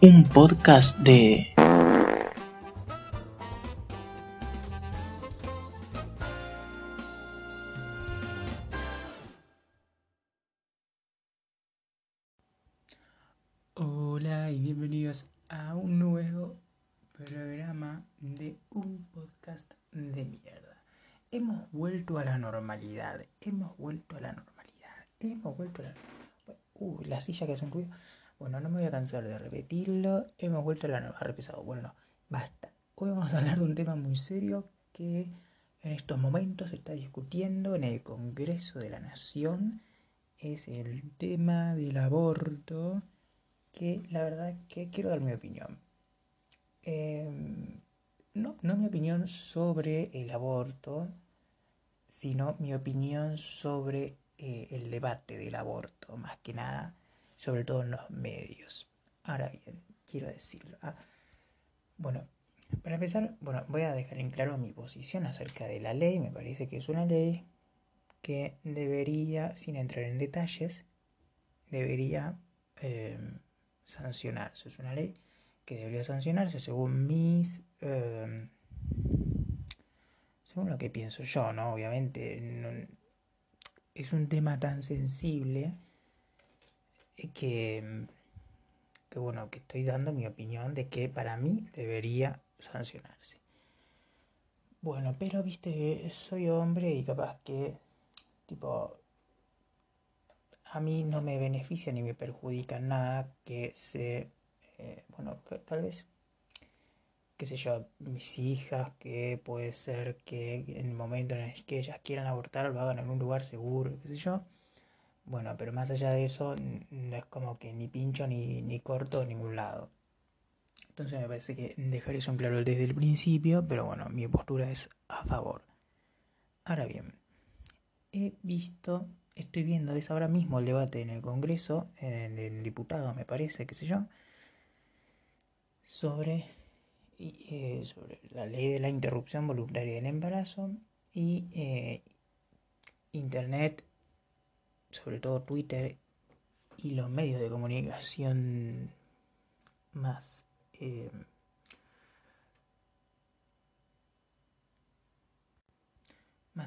un podcast de... Hola y bienvenidos a un nuevo programa de un podcast de mierda. Hemos vuelto a la normalidad, hemos vuelto a la normalidad, hemos vuelto a la... Uh, la silla que hace un ruido. Bueno, no me voy a cansar de repetirlo. Hemos vuelto a la nueva. repesado. Bueno, no, basta. Hoy vamos a hablar de un tema muy serio que en estos momentos se está discutiendo en el Congreso de la Nación. Es el tema del aborto. Que la verdad que quiero dar mi opinión. Em, no, no mi opinión sobre el aborto, sino mi opinión sobre eh, el debate del aborto, más que nada sobre todo en los medios. Ahora bien, quiero decirlo. Ah, bueno, para empezar, bueno, voy a dejar en claro mi posición acerca de la ley. Me parece que es una ley que debería, sin entrar en detalles, debería em, sancionarse. Es una ley que debería sancionarse según mis... Em, según lo que pienso yo, ¿no? Obviamente es un tema tan sensible que, que, bueno, que estoy dando mi opinión de que para mí debería sancionarse. Bueno, pero viste, soy hombre y capaz que, tipo, a mí no me beneficia ni me perjudica nada que se, eh, bueno, tal vez, qué sé yo, mis hijas, que puede ser que en el momento en el que ellas quieran abortar lo hagan en un lugar seguro, qué sé yo bueno, pero más allá de eso, no es como que ni pincho ni, ni corto ningún lado. Entonces me parece que dejar eso en claro desde el principio, pero bueno, mi postura es a favor. Ahora bien, he visto, estoy viendo, es ahora mismo el debate en el Congreso, en el diputado me parece, qué sé yo, sobre, eh, sobre la ley de la interrupción voluntaria del embarazo y eh, Internet sobre todo Twitter y los medios de comunicación más eh,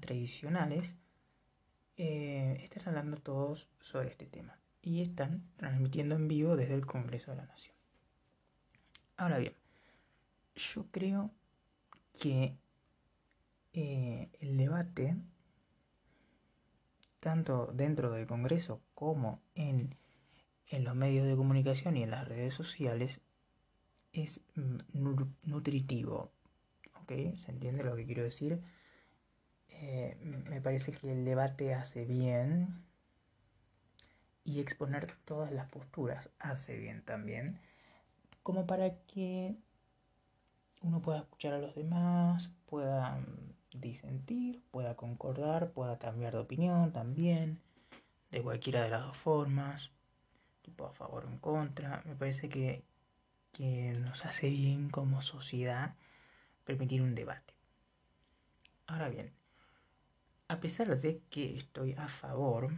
tradicionales eh, están hablando todos sobre este tema y están transmitiendo en vivo desde el Congreso de la Nación. Ahora bien, yo creo que eh, el debate tanto dentro del Congreso como en, los medios de comunicación y en las redes sociales, es mm, nutritivo. ¿Ok? ¿Se entiende lo que quiero decir? Eh, me parece que el debate hace bien y exponer todas las posturas hace bien también, como para que uno pueda escuchar a los demás, pueda mm, disentir, pueda concordar, pueda cambiar de opinión también, de cualquiera de las dos formas, tipo a favor o en contra. Me parece que, que nos hace bien como sociedad permitir un debate. Ahora bien, a pesar de que estoy a favor,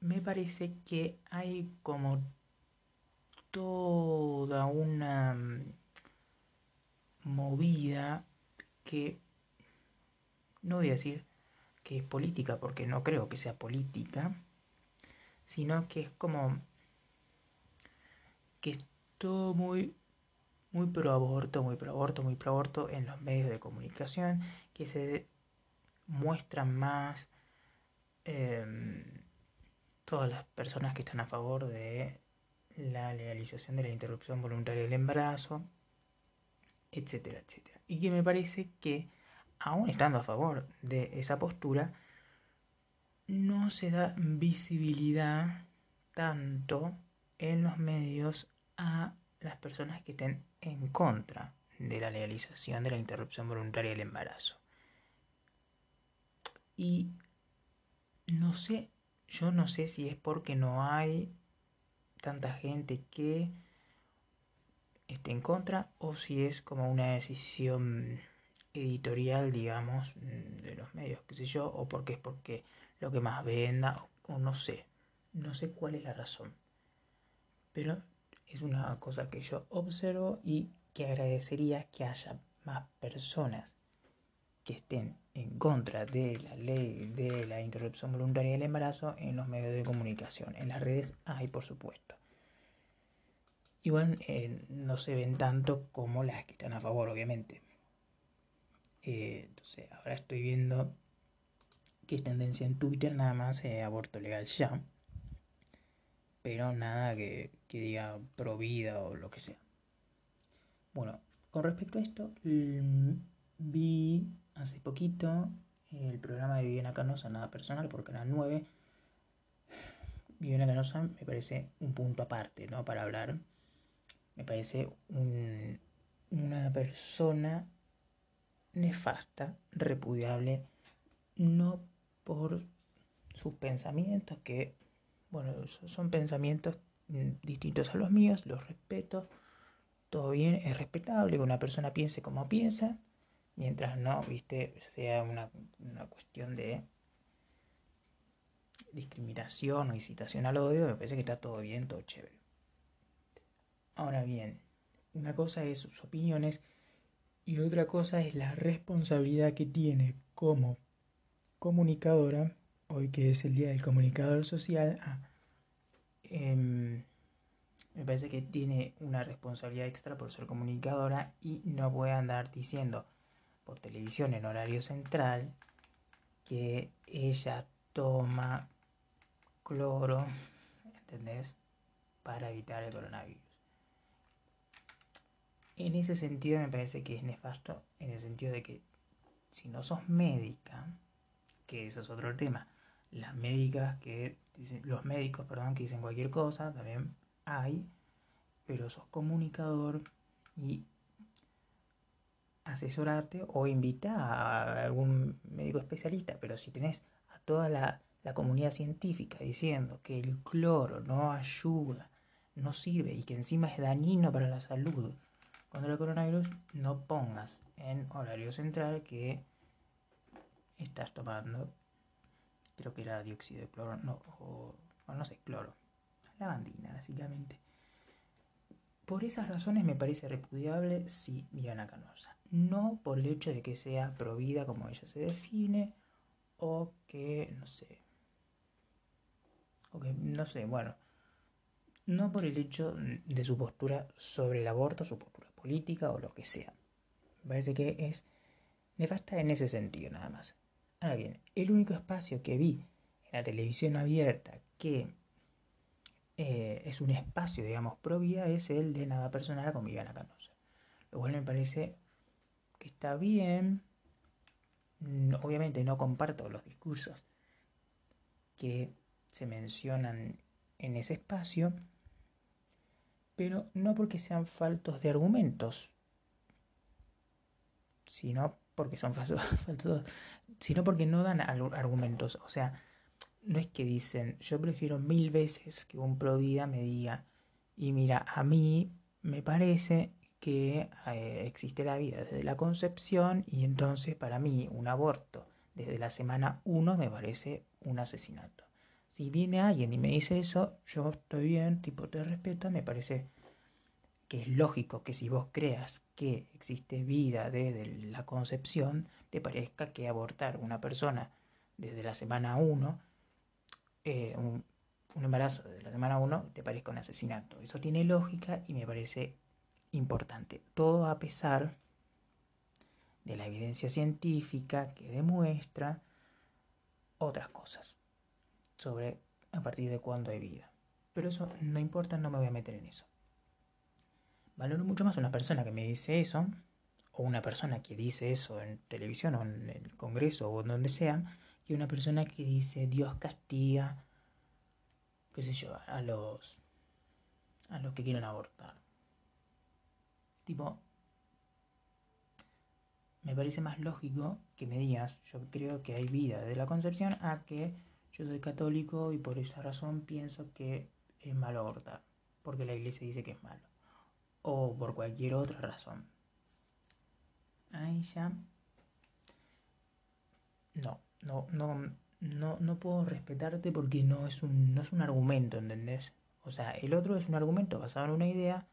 me parece que hay como toda una movida que no voy a decir que es política porque no creo que sea política, sino que es como que es todo muy muy pro aborto, muy pro aborto, muy pro aborto en los medios de comunicación, que se muestran más em, todas las personas que están a favor de la legalización de la interrupción voluntaria del embarazo, etcétera, etcétera. Y que me parece que aún estando a favor de esa postura, no se da visibilidad tanto en los medios a las personas que estén en contra de la legalización de la interrupción voluntaria del embarazo. Y no sé, yo no sé si es porque no hay tanta gente que esté en contra o si es como una decisión editorial, digamos, mm, de los medios, qué sé yo, o porque es porque lo que más venda, o, no sé, no sé cuál es la razón. Pero es una cosa que yo observo y que agradecería que haya más personas que estén en contra de la ley de la interrupción voluntaria del embarazo en los medios de comunicación. En las redes hay, por supuesto. Igual eh, no se ven tanto como las que están a favor, obviamente. Eh, entonces, ahora estoy viendo que es tendencia en Twitter nada más eh, aborto legal ya. Pero nada que, diga pro vida o lo que sea. Bueno, con respecto a esto, vi hace poquito el programa de Viviana Canosa, nada personal, por Canal 9. Viviana Canosa me parece un punto aparte, ¿no? Para hablar. Me parece una persona nefasta, repudiable, no por sus pensamientos, que, bueno, son pensamientos distintos a los míos, los respeto, todo bien, es respetable que una persona piense como piensa, mientras no, viste, sea una, cuestión de discriminación o incitación al odio, me parece que está todo bien, todo chévere. Ahora bien, una cosa es sus opiniones y otra cosa es la responsabilidad que tiene como comunicadora, hoy que es el Día del Comunicador Social, em, me parece que tiene una responsabilidad extra por ser comunicadora y no puede andar diciendo por televisión en horario central que ella toma cloro, ¿entendés? Para evitar el coronavirus. En ese sentido me parece que es nefasto, en el sentido de que si no sos médica, que eso es otro tema, las médicas que los médicos, perdón, que dicen cualquier cosa, también hay, pero sos comunicador y asesorarte o invita a algún médico especialista, pero si tenés a toda la, comunidad científica diciendo que el cloro no ayuda, no sirve y que encima es dañino para la salud contra el coronavirus, no pongas en horario central que estás tomando, creo que era dióxido de cloro, no, o, no sé, cloro, lavandina básicamente. Por esas razones me parece repudiable si Viviana Canosa no por el hecho de que sea provida como ella se define, o que, no sé, o que, no sé, bueno, no por el hecho de su postura sobre el aborto, su postura política o lo que sea. Me parece que es nefasta en ese sentido nada más. Ahora bien, el único espacio que vi en la televisión abierta que eh, es un espacio, digamos, pro vida es el de nada personal con Viviana Canosa. Lo cual me parece que está bien. Obviamente no comparto los discursos que se mencionan en ese espacio, pero no porque sean faltos de argumentos, sino porque son falsos, sino porque no dan argumentos. O sea, no es que dicen, yo prefiero mil veces que un pro vida me diga, y mira, a mí me parece que eh, existe la vida desde la concepción y entonces para mí un aborto desde la semana 1 me parece un asesinato. Si viene alguien y me dice eso, yo estoy bien, tipo te respeto, me parece que es lógico que si vos creas que existe vida desde la concepción, te parezca que abortar una persona desde la semana 1, eh, un, un embarazo desde la semana 1, te parezca un asesinato. Eso tiene lógica y me parece importante. Todo a pesar de la evidencia científica que demuestra otras cosas sobre a partir de cuándo hay vida. Pero eso no importa, no me voy a meter en eso. Valoro mucho más una persona que me dice eso, o una persona que dice eso en televisión o en el Congreso o donde sea, que una persona que dice Dios castiga, qué sé yo, a los, a los que quieren abortar. Tipo, me parece más lógico que me digas, yo creo que hay vida de la concepción, a que yo soy católico y por esa razón pienso que es malo abortar, porque la iglesia dice que es malo, o por cualquier otra razón. Ahí ya... No, no, no, no, no puedo respetarte porque no es un, no es un argumento, ¿entendés? O sea, el otro es un argumento basado en una idea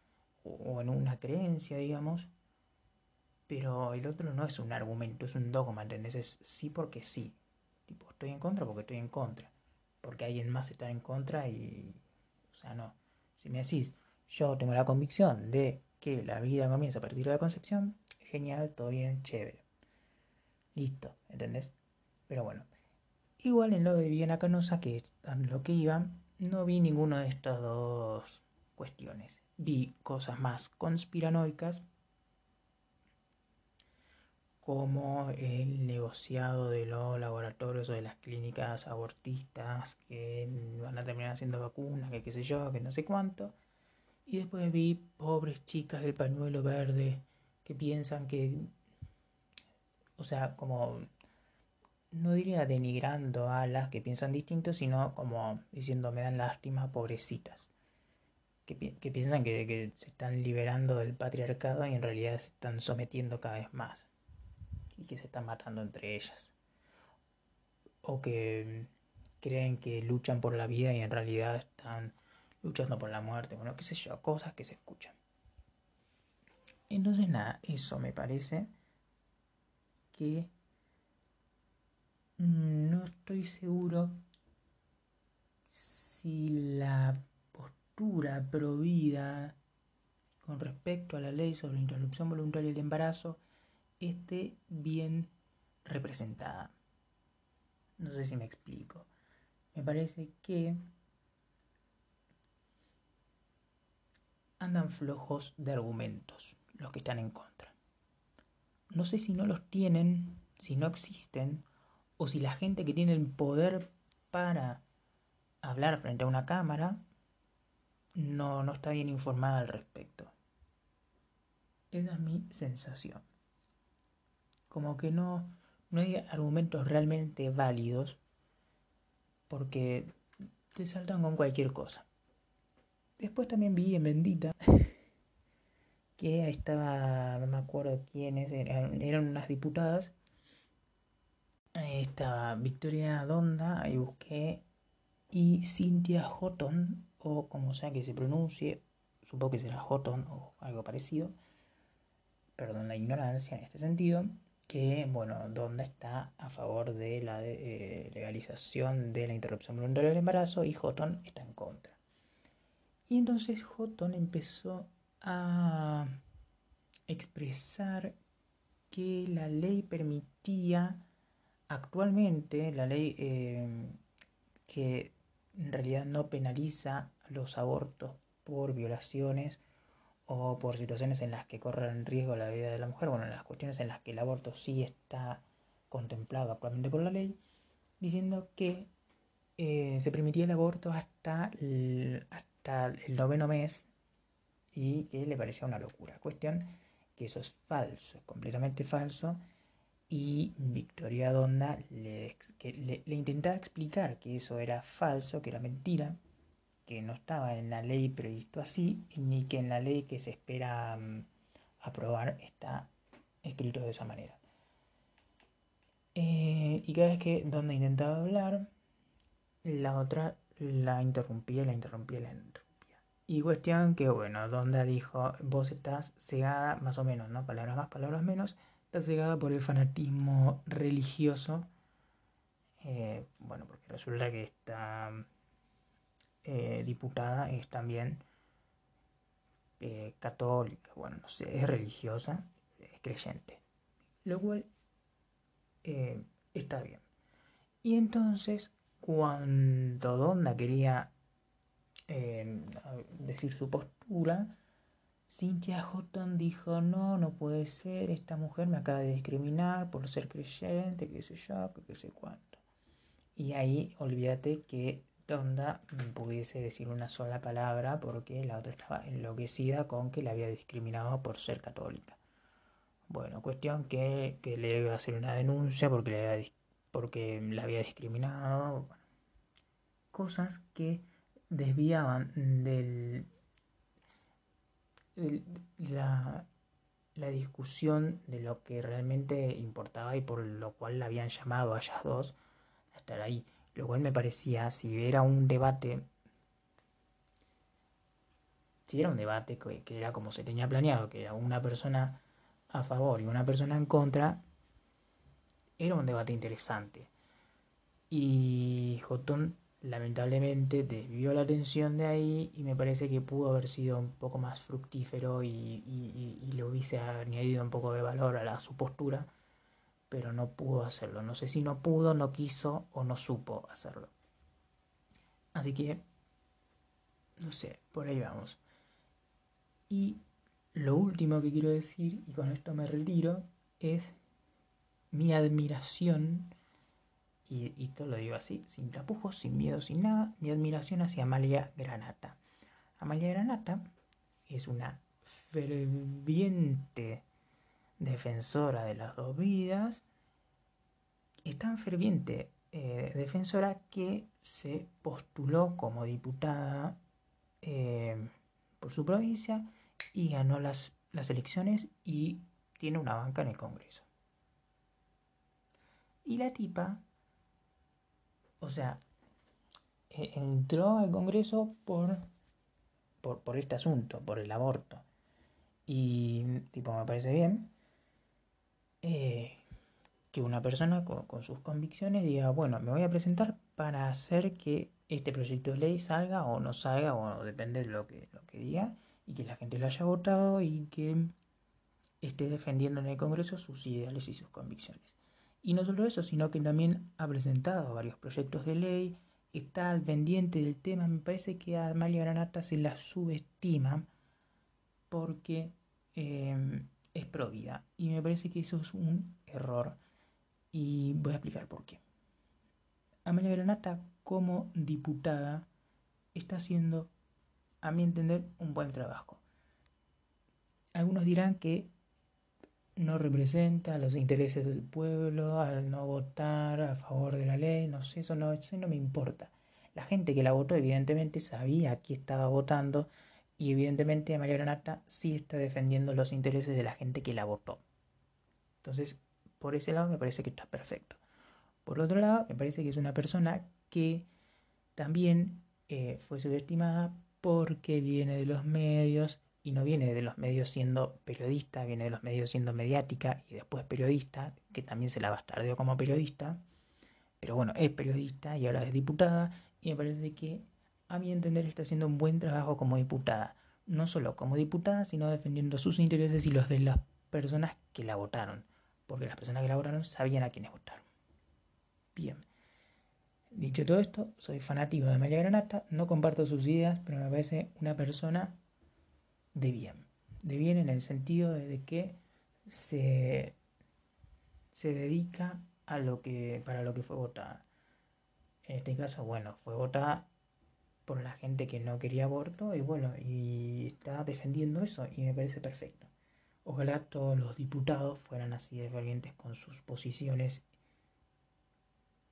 o en una creencia, digamos, pero el otro no es un argumento, es un dogma, ¿entendés? Es sí porque sí. Estoy en contra porque estoy en contra. Porque alguien más está en contra y... O sea, no. Si me decís, yo tengo la convicción de que la vida comienza a partir de la concepción, genial, todo bien, chévere. Listo, ¿entendés? Pero bueno, igual en lo de Viviana Canosa, que es lo que iba, no vi ninguna de estas dos cuestiones. Vi cosas más conspiranoicas, como el negociado de los laboratorios o de las clínicas abortistas que van a terminar haciendo vacunas, que qué sé yo, que no sé cuánto. Y después vi pobres chicas del pañuelo verde que piensan que, o sea, como, no diría denigrando a las que piensan distinto, sino como diciendo me dan lástima, pobrecitas. Que, piensan que, que se están liberando del patriarcado y en realidad se están sometiendo cada vez más. Y que se están matando entre ellas. O que creen que luchan por la vida y en realidad están luchando por la muerte, bueno, qué sé yo, cosas que se escuchan. Entonces, nada, eso me parece que no estoy seguro si la postura provida con respecto a la ley sobre interrupción voluntaria del embarazo esté bien representada. No sé si me explico. Me parece que andan flojos de argumentos los que están en contra. No sé si no los tienen, si no existen, o si la gente que tiene el poder para hablar frente a una cámara no, no está bien informada al respecto. Esa es mi sensación. Como que no, no hay argumentos realmente válidos porque te saltan con cualquier cosa. Después también vi en Bendita que estaba, no me acuerdo quiénes, eran, eran unas diputadas. Ahí estaba Victoria Donda, ahí busqué, y Cynthia Houghton, o como sea que se pronuncie, supongo que será Houghton o algo parecido, perdón la ignorancia en este sentido, que, bueno, Donda está a favor de la eh, legalización de la interrupción voluntaria del embarazo y Houghton está en contra. Y entonces Houghton empezó a expresar que la ley permitía actualmente, la ley eh, que en realidad no penaliza los abortos por violaciones o por situaciones en las que corren riesgo la vida de la mujer, bueno, en las cuestiones en las que el aborto sí está contemplado actualmente por la ley, diciendo que eh, se permitía el aborto hasta hasta el noveno mes y que le parecía una locura. Cuestión que eso es falso, es completamente falso. Y Victoria Donda le, le, intentaba explicar que eso era falso, que era mentira, que no estaba en la ley previsto así, ni que en la ley que se espera mm, aprobar está escrito de esa manera. Eh, y cada vez que Donda intentaba hablar, la otra la interrumpía, la interrumpía, la interrumpía. Y cuestión que, bueno, Donda dijo, vos estás cegada, más o menos, ¿no? Palabras más, palabras menos, estás cegada por el fanatismo religioso. Eh, bueno, porque resulta que esta eh, diputada es también eh, católica, bueno, no sé, es religiosa, es creyente. Lo cual está bien. Y entonces, cuando Donda quería decir su postura, Cynthia Houghton dijo, no, no puede ser, esta mujer me acaba de discriminar por ser creyente, qué sé yo, qué sé cuánto. Y ahí olvídate que Donda pudiese decir una sola palabra porque la otra estaba enloquecida con que la había discriminado por ser católica. Bueno, cuestión que, que le iba a hacer una denuncia porque, le había, porque la había discriminado. cosas que desviaban del, la, la, discusión de lo que realmente importaba y por lo cual la habían llamado a ellas dos a estar ahí. Lo cual me parecía, si era un debate si era un debate que, era como se tenía planeado, que era una persona a favor y una persona en contra, era un debate interesante. Y Jotón lamentablemente desvió la atención de ahí y me parece que pudo haber sido un poco más fructífero y, le hubiese añadido un poco de valor a, su postura, pero no pudo hacerlo. No sé si no pudo, no quiso o no supo hacerlo. Así que, no sé, por ahí vamos. Y lo último que quiero decir, y con esto me retiro, es mi admiración y, esto lo digo así, sin tapujos, sin miedo, sin nada, mi admiración hacia Amalia Granata. Amalia Granata es una ferviente defensora de las dos vidas, es tan ferviente eh, defensora que se postuló como diputada eh, por su provincia y ganó las, las elecciones y tiene una banca en el Congreso. Y la tipa o sea, e, entró al Congreso por, por, este asunto, por el aborto. Y, tipo, me parece bien eh, que una persona con, sus convicciones diga, bueno, me voy a presentar para hacer que este proyecto de ley salga o no salga, o depende de lo que, lo que diga, y que la gente lo haya votado y que esté defendiendo en el Congreso sus ideales y sus convicciones. Y no solo eso, sino que también ha presentado varios proyectos de ley, está al pendiente del tema. Me parece que a Amalia Granata se la subestima porque em, es provida. Y me parece que eso es un error. Y voy a explicar por qué. Amalia Granata, como diputada, está haciendo, a mi entender, un buen trabajo. Algunos dirán que no representa los intereses del pueblo al no votar a favor de la ley, no sé, eso no, eso no me importa. La gente que la votó evidentemente sabía que estaba votando y evidentemente María Granata sí está defendiendo los intereses de la gente que la votó. Entonces, por ese lado me parece que está perfecto. Por otro lado, me parece que es una persona que también eh, fue subestimada porque viene de los medios y no viene de los medios siendo periodista, viene de los medios siendo mediática y después periodista, que también se la bastardeó como periodista, pero bueno, es periodista y ahora es diputada y me parece que a mi entender está haciendo un buen trabajo como diputada, no solo como diputada, sino defendiendo sus intereses y los de las personas que la votaron, porque las personas que la votaron sabían a quiénes votaron. Bien. Dicho todo esto, soy fanático de María Granata, no comparto sus ideas, pero me parece una persona de bien. De bien en el sentido de que se, se dedica a lo que, para lo que fue votada. En este caso, bueno, fue votada por la gente que no quería aborto y bueno, y está defendiendo eso y me parece perfecto. Ojalá todos los diputados fueran así de valientes con sus posiciones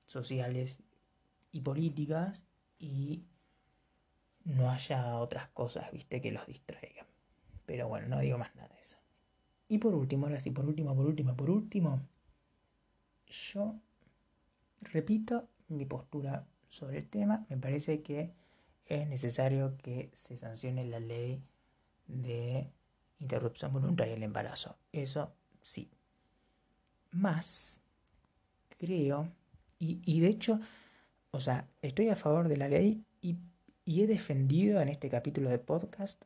sociales y políticas y no haya otras cosas, viste, que los distraigan. Pero bueno, no digo más nada de eso. Y por último, ahora sí, por último, por último, por último, yo repito mi postura sobre el tema. Me parece que es necesario que se sancione la ley de interrupción voluntaria del embarazo. Eso sí. Más, creo, y, y de hecho, o sea, estoy a favor de la ley y, y he defendido en este capítulo de podcast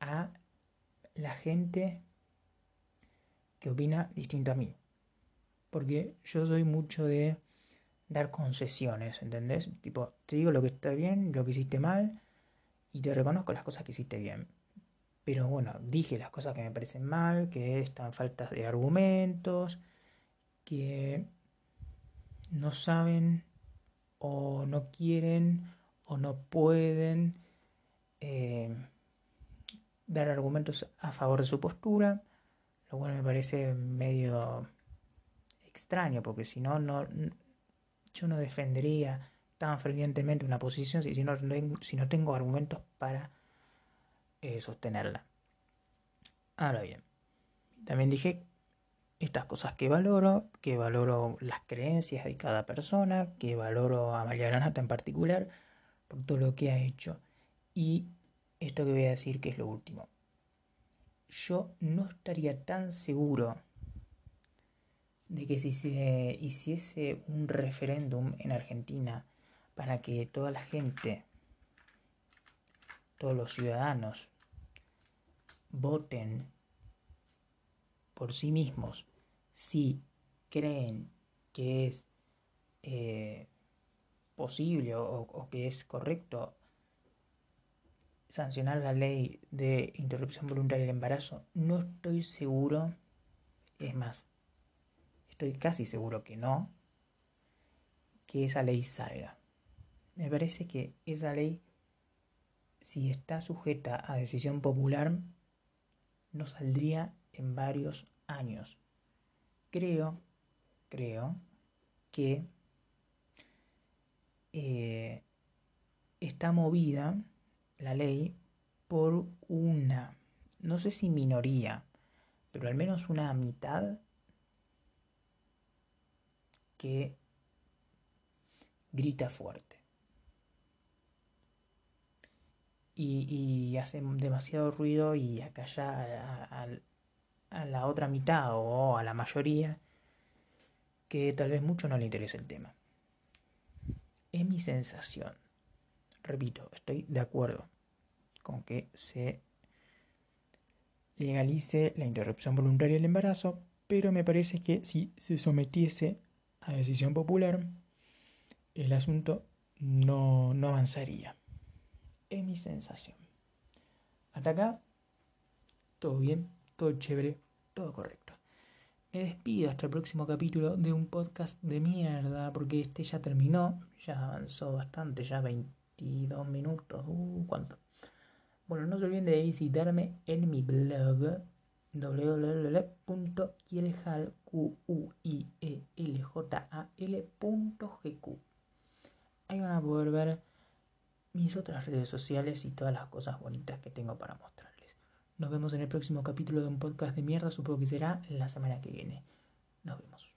a la gente que opina distinto a mí. Porque yo soy mucho de dar concesiones, ¿entendés? Tipo, te digo lo que está bien, lo que hiciste mal, y te reconozco las cosas que hiciste bien. Pero bueno, dije las cosas que me parecen mal, que están faltas de argumentos, que no saben o no quieren o no pueden eh, dar argumentos a favor de su postura, lo cual me parece medio extraño, porque si no, no yo no defendería tan fervientemente una posición si, no, tengo argumentos para eh, sostenerla. Ahora bien, también dije estas cosas que valoro, que valoro las creencias de cada persona, que valoro a María Granata en particular por todo lo que ha hecho. Y esto que voy a decir que es lo último. Yo no estaría tan seguro de que si se hiciese un referéndum en Argentina para que toda la gente, todos los ciudadanos, voten por sí mismos si creen que es eh, posible o, que es correcto sancionar la ley de interrupción voluntaria del embarazo, no estoy seguro, es más, estoy casi seguro que no, que esa ley salga. Me parece que esa ley, si está sujeta a decisión popular, no saldría en varios años. Creo, creo que eh, está movida la ley por una, no sé si minoría, pero al menos una mitad que grita fuerte. Y, hace demasiado ruido y acalla a, a, la otra mitad o a la mayoría que tal vez mucho no le interesa el tema. Es mi sensación. Repito, estoy de acuerdo con que se legalice la interrupción voluntaria del embarazo, pero me parece que si se sometiese a decisión popular, el asunto no, no avanzaría. Es mi sensación. Hasta acá, todo bien, todo chévere, todo correcto. Me despido hasta el próximo capítulo de un podcast de mierda, porque este ya terminó, ya avanzó bastante, ya 22 minutos, uh, ¿cuánto? Bueno, no se olviden de visitarme en mi blog www.quielejal.gq. Ahí van a poder ver mis otras redes sociales y todas las cosas bonitas que tengo para mostrarles. Nos vemos en el próximo capítulo de un podcast de mierda, supongo que será la semana que viene. Nos vemos.